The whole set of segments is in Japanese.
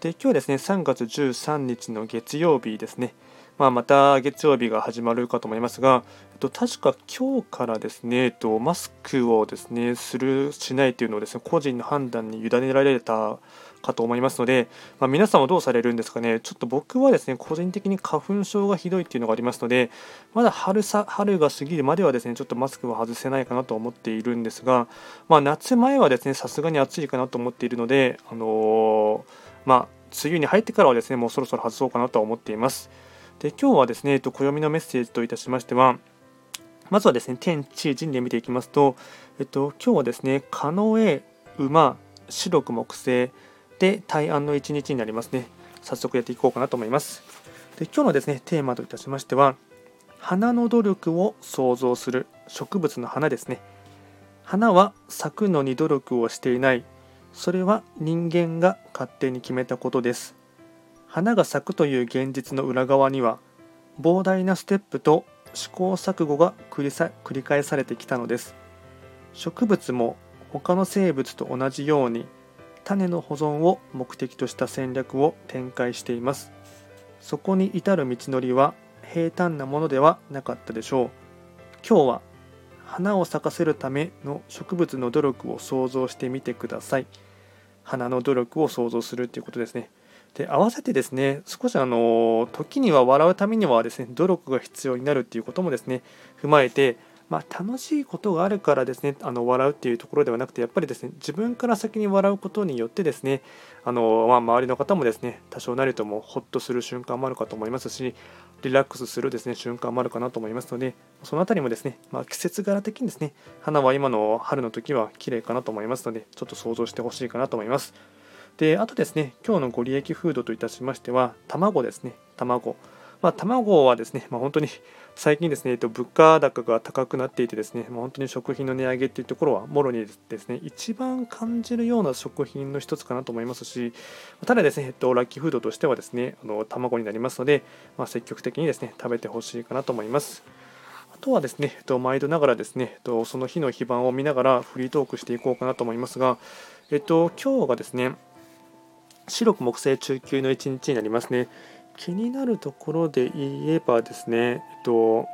で今日はですね3月13日の月曜日ですね、まあ、また月曜日が始まるかと思いますが、えっと、確か今日からですね、えっと、マスクをですねするしないというのをですね個人の判断に委ねられたかと思いますので、まあ、皆さんはどうされるんですかね、ちょっと僕はですね個人的に花粉症がひどいっていうのがありますので、まだ春さ春が過ぎるまではですねちょっとマスクは外せないかなと思っているんですが、まあ、夏前はですねさすがに暑いかなと思っているので、あのーまあ、梅雨に入ってからはですね、もうそろそろ外そうかなとは思っています。で、今日はですね、えっと、暦のメッセージといたしましては、まずはですね、天地人で見ていきますと、えっと、今日はですね、カノエ、馬、白く木星で大安の一日になりますね。早速やっていこうかなと思います。で、今日のですね、テーマといたしましては、花の努力を創造する植物の花ですね。花は咲くのに努力をしていないそれは人間が勝手に決めたことです。花が咲くという現実の裏側には膨大なステップと試行錯誤が繰り返されてきたのです。植物も他の生物と同じように種の保存を目的とした戦略を展開しています。そこに至る道のりは平坦なものではなかったでしょう。今日は花を咲かせるための植物の努力を想像してみてください。花の努力を想像するということですね。で合わせてですね少しあの時には笑うためにはですね努力が必要になるっていうこともですね踏まえてまあ、楽しいことがあるからですねあの笑うっていうところではなくてやっぱりですね自分から先に笑うことによってですねあの、まあ、周りの方もですね多少なりともほっとする瞬間もあるかと思いますしリラックスするですね瞬間もあるかなと思いますのでその辺りもですね、まあ、季節柄的にですね花は今の春の時は綺麗かなと思いますのでちょっと想像してほしいかなと思います。であとですね今日のご利益フードといたしましては卵ですね卵まあ、卵はですね、まあ、本当に最近ですね、えっと物価高が高くなっていてですね、まあ、本当に食品の値上げっていうところはもろにですね、一番感じるような食品の一つかなと思いますし、ただですね、えっと、ラッキーフードとしてはですね、あの卵になりますので、まあ、積極的にですね、食べてほしいかなと思います。あとはですね、えっと、毎度ながらですね、と、その日の非番を見ながらフリートークしていこうかなと思いますが、えっと、今日がですね、白く木星中級の一日になりますね。気になるところで言えばですね、えっと、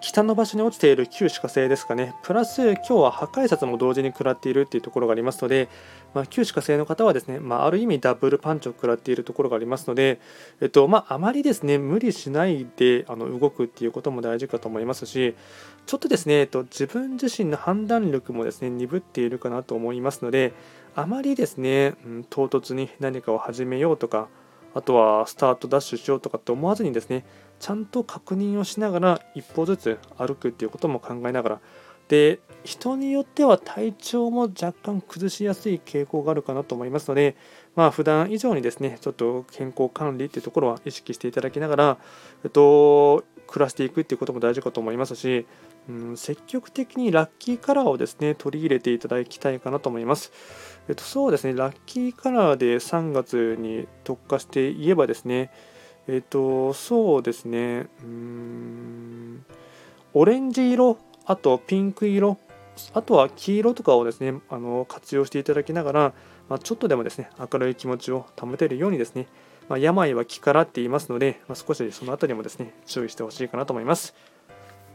北の場所に落ちている旧歯科星ですかね、プラス今日は破壊札も同時に食らっているっていうところがありますので、まあ、旧歯科星の方はですね、まあ、ある意味ダブルパンチを食らっているところがありますので、えっとまあ、あまりですね無理しないであの動くっていうことも大事かと思いますし、ちょっとですね、えっと、自分自身の判断力もですね鈍っているかなと思いますので、あまりですね、うん、唐突に何かを始めようとか、あとはスタートダッシュしようとかって思わずにですねちゃんと確認をしながら一歩ずつ歩くっていうことも考えながらで人によっては体調も若干崩しやすい傾向があるかなと思いますのでまあ普段以上にですねちょっと健康管理っていうところは意識していただきながらえっと暮らしていくっていうことも大事かと思いますし、うん、積極的にラッキーカラーをですね取り入れていただきたいかなと思います。えっと、そうですね、ラッキーカラーで3月に特化して言えばですね、えっと、そうですね、うん、オレンジ色、あとピンク色、あとは黄色とかをですね、あの活用していただきながら、まあ、ちょっとでもですね、明るい気持ちを保てるようにですね、まあ、病は気からって言いますので、まあ、少しそのあたりもですね、注意してほしいかなと思います。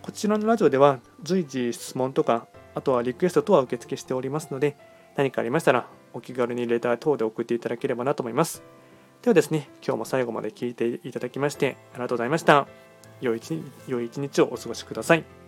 こちらのラジオでは随時質問とか、あとはリクエストとは受付しておりますので、何かありましたらお気軽にレター等で送っていただければなと思います。ではですね、今日も最後まで聞いていただきましてありがとうございました。良い一日をお過ごしください。